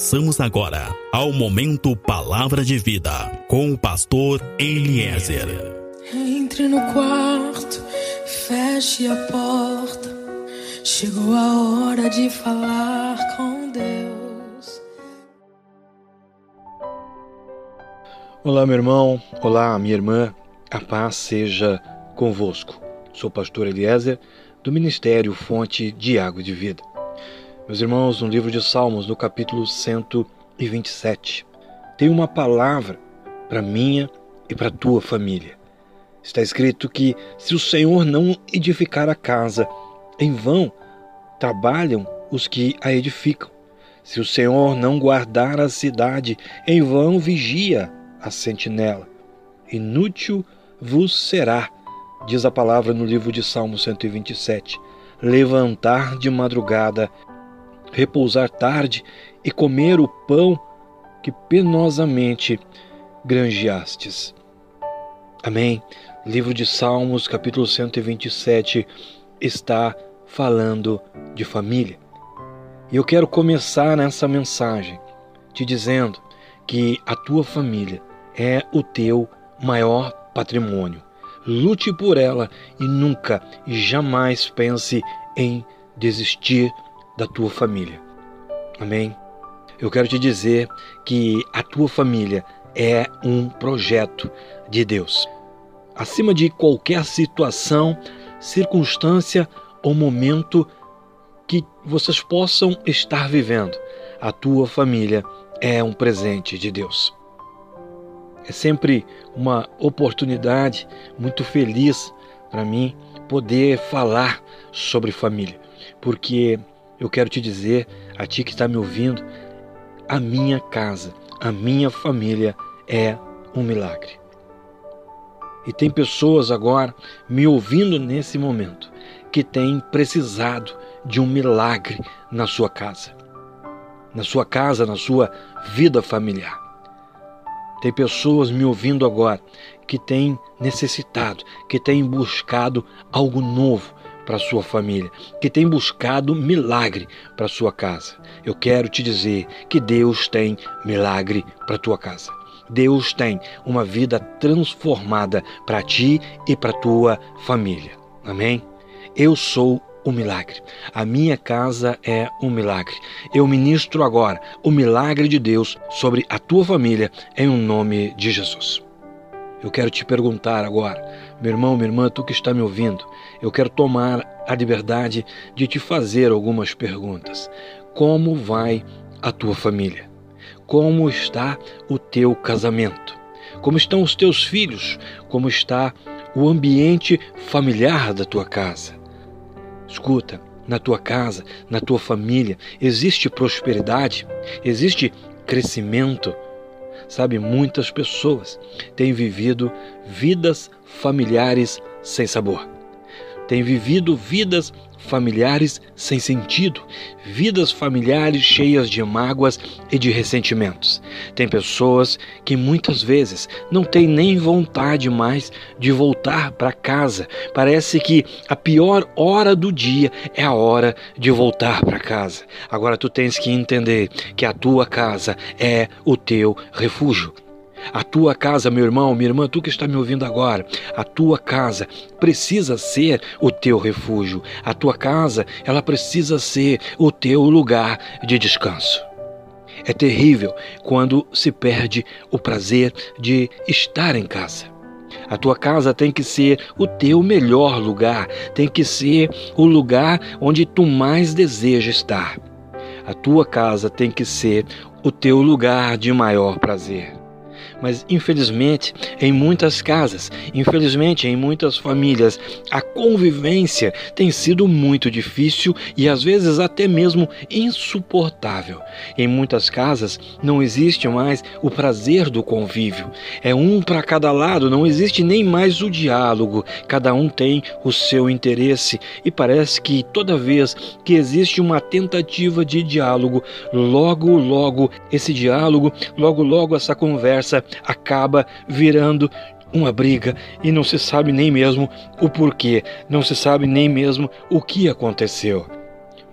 Passamos agora ao momento Palavra de Vida com o pastor Eliezer. Entre no quarto, feche a porta. Chegou a hora de falar com Deus. Olá, meu irmão. Olá, minha irmã. A paz seja convosco. Sou o pastor Eliezer, do Ministério Fonte de Água de Vida. Meus irmãos, no livro de Salmos, no capítulo 127, tem uma palavra para minha e para tua família. Está escrito que se o Senhor não edificar a casa, em vão trabalham os que a edificam. Se o Senhor não guardar a cidade, em vão vigia a sentinela. Inútil vos será, diz a palavra no livro de Salmo 127, levantar de madrugada repousar tarde e comer o pão que penosamente granjeastes. Amém. Livro de Salmos, capítulo 127, está falando de família. E eu quero começar nessa mensagem te dizendo que a tua família é o teu maior patrimônio. Lute por ela e nunca e jamais pense em desistir da tua família. Amém? Eu quero te dizer que a tua família é um projeto de Deus. Acima de qualquer situação, circunstância ou momento que vocês possam estar vivendo, a tua família é um presente de Deus. É sempre uma oportunidade muito feliz para mim poder falar sobre família, porque eu quero te dizer, a ti que está me ouvindo, a minha casa, a minha família é um milagre. E tem pessoas agora me ouvindo nesse momento que têm precisado de um milagre na sua casa, na sua casa, na sua vida familiar. Tem pessoas me ouvindo agora que têm necessitado, que têm buscado algo novo, para sua família, que tem buscado milagre para sua casa. Eu quero te dizer que Deus tem milagre para tua casa. Deus tem uma vida transformada para ti e para tua família. Amém? Eu sou o milagre. A minha casa é um milagre. Eu ministro agora o milagre de Deus sobre a tua família em um nome de Jesus. Eu quero te perguntar agora, meu irmão, minha irmã, tu que está me ouvindo, eu quero tomar a liberdade de te fazer algumas perguntas. Como vai a tua família? Como está o teu casamento? Como estão os teus filhos? Como está o ambiente familiar da tua casa? Escuta, na tua casa, na tua família, existe prosperidade? Existe crescimento? Sabe, muitas pessoas têm vivido vidas familiares sem sabor. Têm vivido vidas familiares sem sentido, vidas familiares cheias de mágoas e de ressentimentos. Tem pessoas que muitas vezes não têm nem vontade mais de voltar para casa. Parece que a pior hora do dia é a hora de voltar para casa. Agora tu tens que entender que a tua casa é o teu refúgio. A tua casa, meu irmão, minha irmã, tu que está me ouvindo agora, a tua casa precisa ser o teu refúgio. A tua casa, ela precisa ser o teu lugar de descanso. É terrível quando se perde o prazer de estar em casa. A tua casa tem que ser o teu melhor lugar, tem que ser o lugar onde tu mais deseja estar. A tua casa tem que ser o teu lugar de maior prazer. Mas infelizmente, em muitas casas, infelizmente em muitas famílias, a convivência tem sido muito difícil e às vezes até mesmo insuportável. Em muitas casas não existe mais o prazer do convívio. É um para cada lado, não existe nem mais o diálogo. Cada um tem o seu interesse e parece que toda vez que existe uma tentativa de diálogo, logo logo esse diálogo, logo logo essa conversa acaba virando uma briga e não se sabe nem mesmo o porquê, não se sabe nem mesmo o que aconteceu.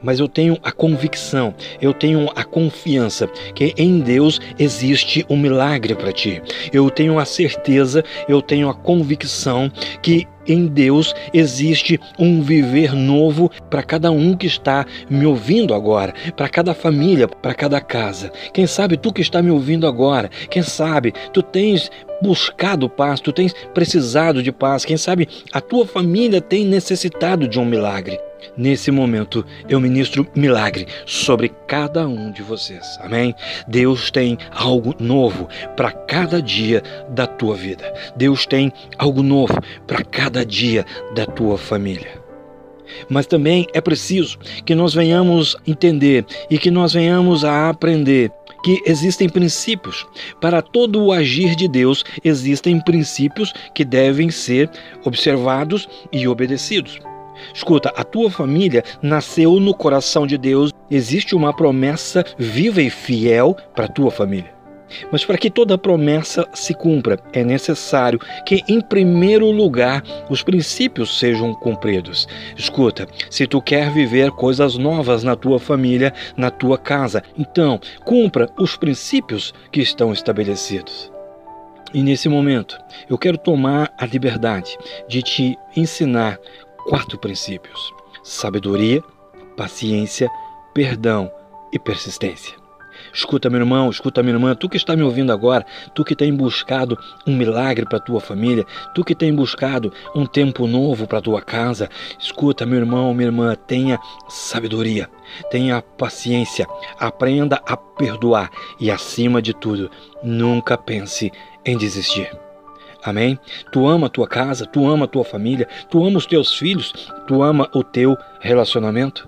mas eu tenho a convicção, eu tenho a confiança que em Deus existe um milagre para ti. Eu tenho a certeza, eu tenho a convicção que em Deus existe um viver novo para cada um que está me ouvindo agora, para cada família, para cada casa. Quem sabe tu que está me ouvindo agora, quem sabe tu tens buscado paz, tu tens precisado de paz, quem sabe a tua família tem necessitado de um milagre. Nesse momento, eu ministro milagre sobre cada um de vocês. Amém? Deus tem algo novo para cada dia da tua vida. Deus tem algo novo para cada dia da tua família. Mas também é preciso que nós venhamos entender e que nós venhamos a aprender que existem princípios. Para todo o agir de Deus, existem princípios que devem ser observados e obedecidos. Escuta, a tua família nasceu no coração de Deus. Existe uma promessa viva e fiel para a tua família. Mas para que toda promessa se cumpra, é necessário que, em primeiro lugar, os princípios sejam cumpridos. Escuta, se tu quer viver coisas novas na tua família, na tua casa, então cumpra os princípios que estão estabelecidos. E nesse momento, eu quero tomar a liberdade de te ensinar quatro princípios: sabedoria, paciência, perdão e persistência. Escuta, meu irmão, escuta, minha irmã, tu que está me ouvindo agora, tu que tem buscado um milagre para tua família, tu que tem buscado um tempo novo para tua casa, escuta, meu irmão, minha irmã, tenha sabedoria, tenha paciência, aprenda a perdoar e, acima de tudo, nunca pense em desistir. Amém? Tu ama a tua casa, tu ama a tua família, tu ama os teus filhos, tu ama o teu relacionamento.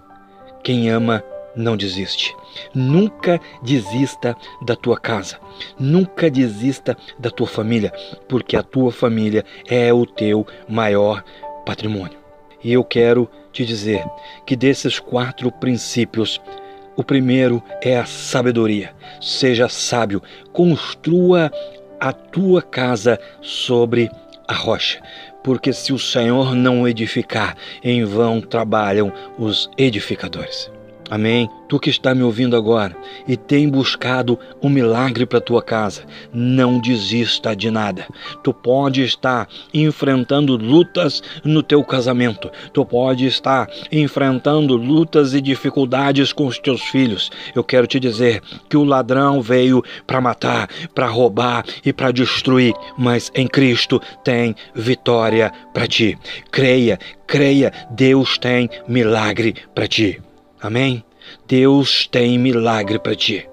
Quem ama não desiste. Nunca desista da tua casa. Nunca desista da tua família, porque a tua família é o teu maior patrimônio. E eu quero te dizer que desses quatro princípios, o primeiro é a sabedoria. Seja sábio, construa a tua casa sobre a rocha. Porque se o Senhor não edificar, em vão trabalham os edificadores. Amém? Tu que está me ouvindo agora e tem buscado um milagre para tua casa, não desista de nada. Tu pode estar enfrentando lutas no teu casamento. Tu pode estar enfrentando lutas e dificuldades com os teus filhos. Eu quero te dizer que o ladrão veio para matar, para roubar e para destruir, mas em Cristo tem vitória para ti. Creia, creia, Deus tem milagre para ti. Amém? Deus tem milagre para ti.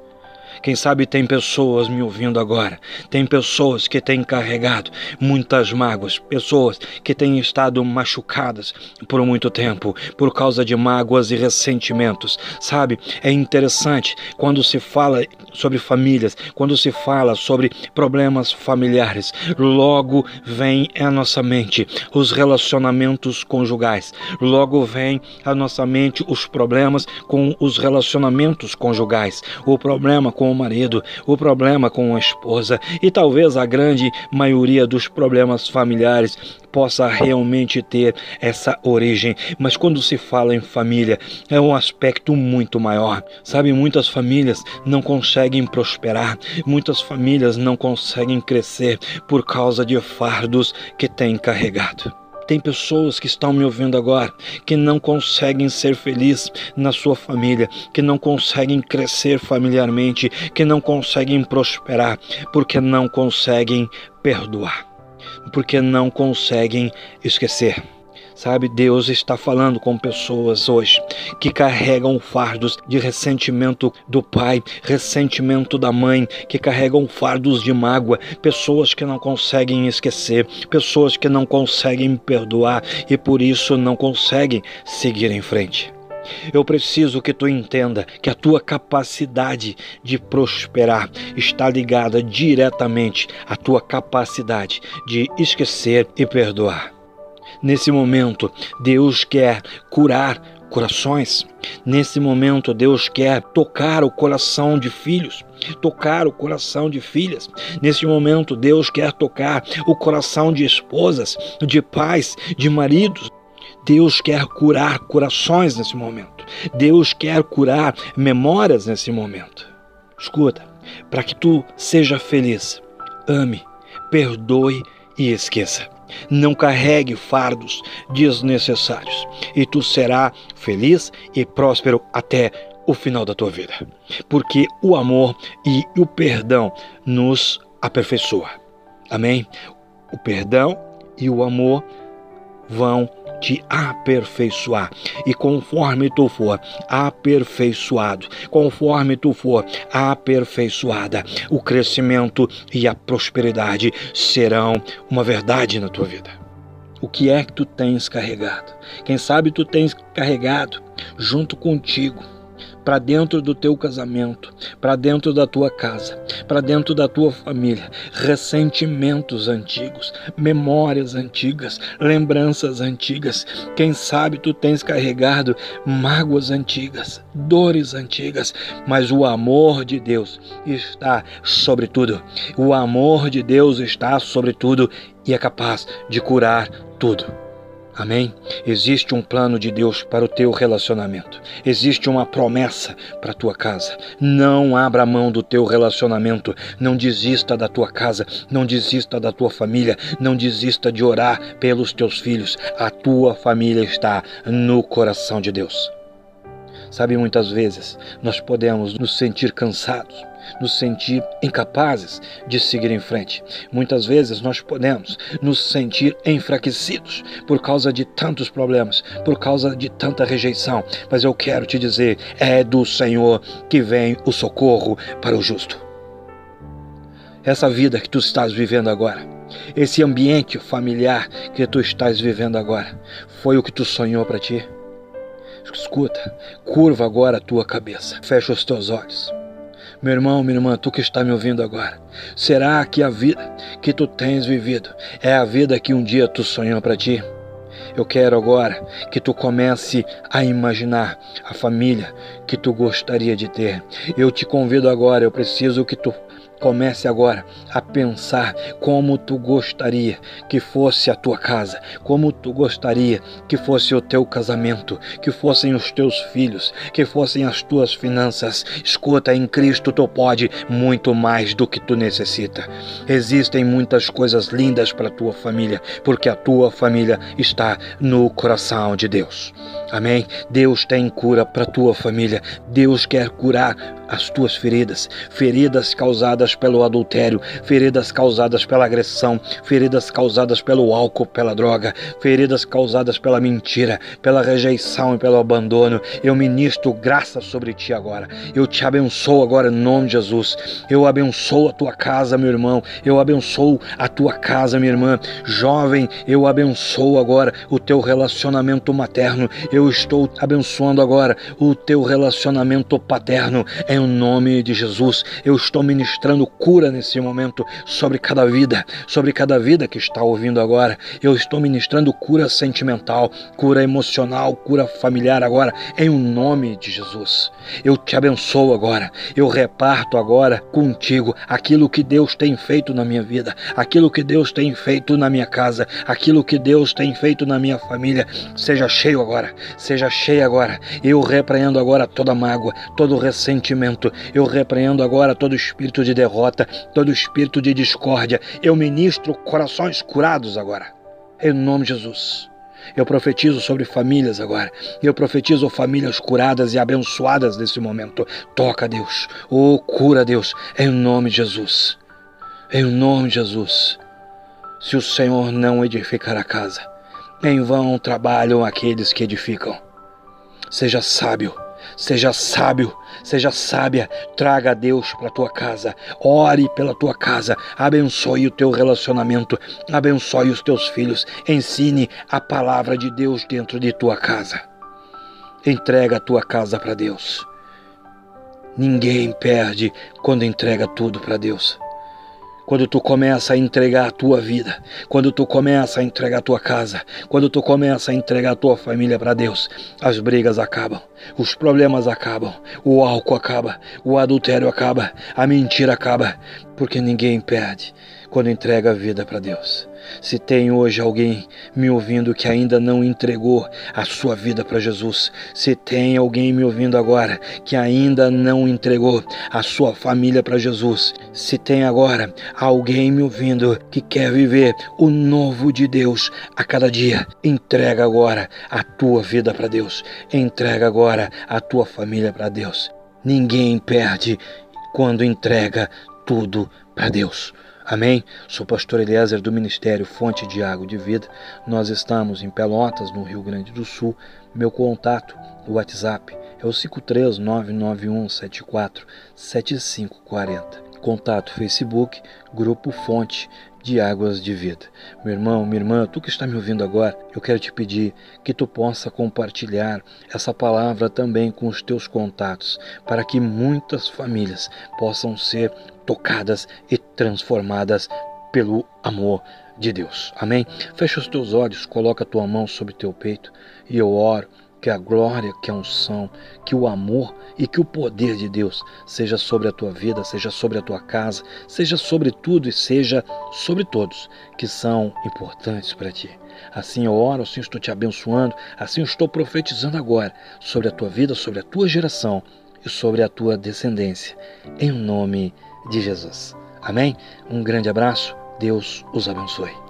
Quem sabe tem pessoas me ouvindo agora, tem pessoas que têm carregado muitas mágoas, pessoas que têm estado machucadas por muito tempo por causa de mágoas e ressentimentos. Sabe, é interessante quando se fala sobre famílias, quando se fala sobre problemas familiares, logo vem à nossa mente os relacionamentos conjugais, logo vem à nossa mente os problemas com os relacionamentos conjugais, o problema com marido, o problema com a esposa e talvez a grande maioria dos problemas familiares possa realmente ter essa origem. Mas quando se fala em família, é um aspecto muito maior. Sabe, muitas famílias não conseguem prosperar, muitas famílias não conseguem crescer por causa de fardos que têm carregado. Tem pessoas que estão me ouvindo agora que não conseguem ser felizes na sua família, que não conseguem crescer familiarmente, que não conseguem prosperar, porque não conseguem perdoar, porque não conseguem esquecer. Sabe, Deus está falando com pessoas hoje que carregam fardos de ressentimento do pai, ressentimento da mãe, que carregam fardos de mágoa, pessoas que não conseguem esquecer, pessoas que não conseguem perdoar e por isso não conseguem seguir em frente. Eu preciso que tu entenda que a tua capacidade de prosperar está ligada diretamente à tua capacidade de esquecer e perdoar. Nesse momento, Deus quer curar corações. Nesse momento, Deus quer tocar o coração de filhos, tocar o coração de filhas. Nesse momento, Deus quer tocar o coração de esposas, de pais, de maridos. Deus quer curar corações nesse momento. Deus quer curar memórias nesse momento. Escuta, para que tu seja feliz, ame, perdoe e esqueça. Não carregue fardos desnecessários e tu será feliz e próspero até o final da tua vida. Porque o amor e o perdão nos aperfeiçoa. Amém? O perdão e o amor vão te aperfeiçoar. E conforme tu for aperfeiçoado, conforme tu for aperfeiçoada, o crescimento e a prosperidade serão uma verdade na tua vida. O que é que tu tens carregado? Quem sabe tu tens carregado junto contigo para dentro do teu casamento, para dentro da tua casa, para dentro da tua família, ressentimentos antigos, memórias antigas, lembranças antigas. Quem sabe tu tens carregado mágoas antigas, dores antigas, mas o amor de Deus está sobre tudo. O amor de Deus está sobre tudo e é capaz de curar tudo. Amém? Existe um plano de Deus para o teu relacionamento. Existe uma promessa para a tua casa. Não abra mão do teu relacionamento. Não desista da tua casa. Não desista da tua família. Não desista de orar pelos teus filhos. A tua família está no coração de Deus. Sabe, muitas vezes nós podemos nos sentir cansados, nos sentir incapazes de seguir em frente. Muitas vezes nós podemos nos sentir enfraquecidos por causa de tantos problemas, por causa de tanta rejeição. Mas eu quero te dizer: é do Senhor que vem o socorro para o justo. Essa vida que tu estás vivendo agora, esse ambiente familiar que tu estás vivendo agora, foi o que tu sonhou para ti? Escuta, curva agora a tua cabeça, fecha os teus olhos. Meu irmão, minha irmã, tu que está me ouvindo agora, será que a vida que tu tens vivido é a vida que um dia tu sonhou para ti? Eu quero agora que tu comece a imaginar a família que tu gostaria de ter. Eu te convido agora, eu preciso que tu Comece agora a pensar como tu gostaria que fosse a tua casa, como tu gostaria que fosse o teu casamento, que fossem os teus filhos, que fossem as tuas finanças. Escuta, em Cristo tu pode muito mais do que tu necessita. Existem muitas coisas lindas para a tua família, porque a tua família está no coração de Deus. Amém? Deus tem cura para a tua família. Deus quer curar as tuas feridas, feridas causadas pelo adultério, feridas causadas pela agressão, feridas causadas pelo álcool, pela droga, feridas causadas pela mentira, pela rejeição e pelo abandono. Eu ministro graça sobre ti agora. Eu te abençoo agora em nome de Jesus. Eu abençoo a tua casa, meu irmão. Eu abençoo a tua casa, minha irmã. Jovem, eu abençoo agora o teu relacionamento materno. Eu estou abençoando agora o teu relacionamento paterno. Em nome de Jesus, eu estou ministrando cura nesse momento sobre cada vida, sobre cada vida que está ouvindo agora. Eu estou ministrando cura sentimental, cura emocional, cura familiar agora, em nome de Jesus. Eu te abençoo agora. Eu reparto agora contigo aquilo que Deus tem feito na minha vida, aquilo que Deus tem feito na minha casa, aquilo que Deus tem feito na minha família. Seja cheio agora, seja cheio agora. Eu repreendo agora toda mágoa, todo ressentimento. Eu repreendo agora todo espírito de derrota, todo espírito de discórdia. Eu ministro corações curados agora. Em nome de Jesus. Eu profetizo sobre famílias agora. Eu profetizo famílias curadas e abençoadas nesse momento. Toca, Deus. Oh, cura, Deus. Em nome de Jesus. Em nome de Jesus. Se o Senhor não edificar a casa, em vão trabalham aqueles que edificam. Seja sábio Seja sábio, seja sábia, traga a Deus para tua casa, ore pela tua casa, abençoe o teu relacionamento, abençoe os teus filhos, ensine a palavra de Deus dentro de tua casa. Entrega a tua casa para Deus. Ninguém perde quando entrega tudo para Deus. Quando tu começa a entregar a tua vida, quando tu começa a entregar a tua casa, quando tu começa a entregar a tua família para Deus, as brigas acabam, os problemas acabam, o álcool acaba, o adultério acaba, a mentira acaba, porque ninguém perde quando entrega a vida para Deus. Se tem hoje alguém me ouvindo que ainda não entregou a sua vida para Jesus, se tem alguém me ouvindo agora que ainda não entregou a sua família para Jesus, se tem agora alguém me ouvindo que quer viver o novo de Deus a cada dia, entrega agora a tua vida para Deus, entrega agora a tua família para Deus. Ninguém perde quando entrega tudo para Deus. Amém? Sou pastor Eliezer do Ministério Fonte de Água de Vida. Nós estamos em Pelotas, no Rio Grande do Sul. Meu contato, o WhatsApp, é o 53991747540. Contato Facebook, Grupo Fonte de águas de vida. Meu irmão, minha irmã, tu que está me ouvindo agora, eu quero te pedir que tu possa compartilhar essa palavra também com os teus contatos, para que muitas famílias possam ser tocadas e transformadas pelo amor de Deus. Amém? Fecha os teus olhos, coloca a tua mão sobre teu peito e eu oro que a glória, que a unção, que o amor e que o poder de Deus seja sobre a tua vida, seja sobre a tua casa, seja sobre tudo e seja sobre todos que são importantes para ti. Assim eu oro, assim estou te abençoando, assim eu estou profetizando agora sobre a tua vida, sobre a tua geração e sobre a tua descendência, em nome de Jesus. Amém? Um grande abraço, Deus os abençoe.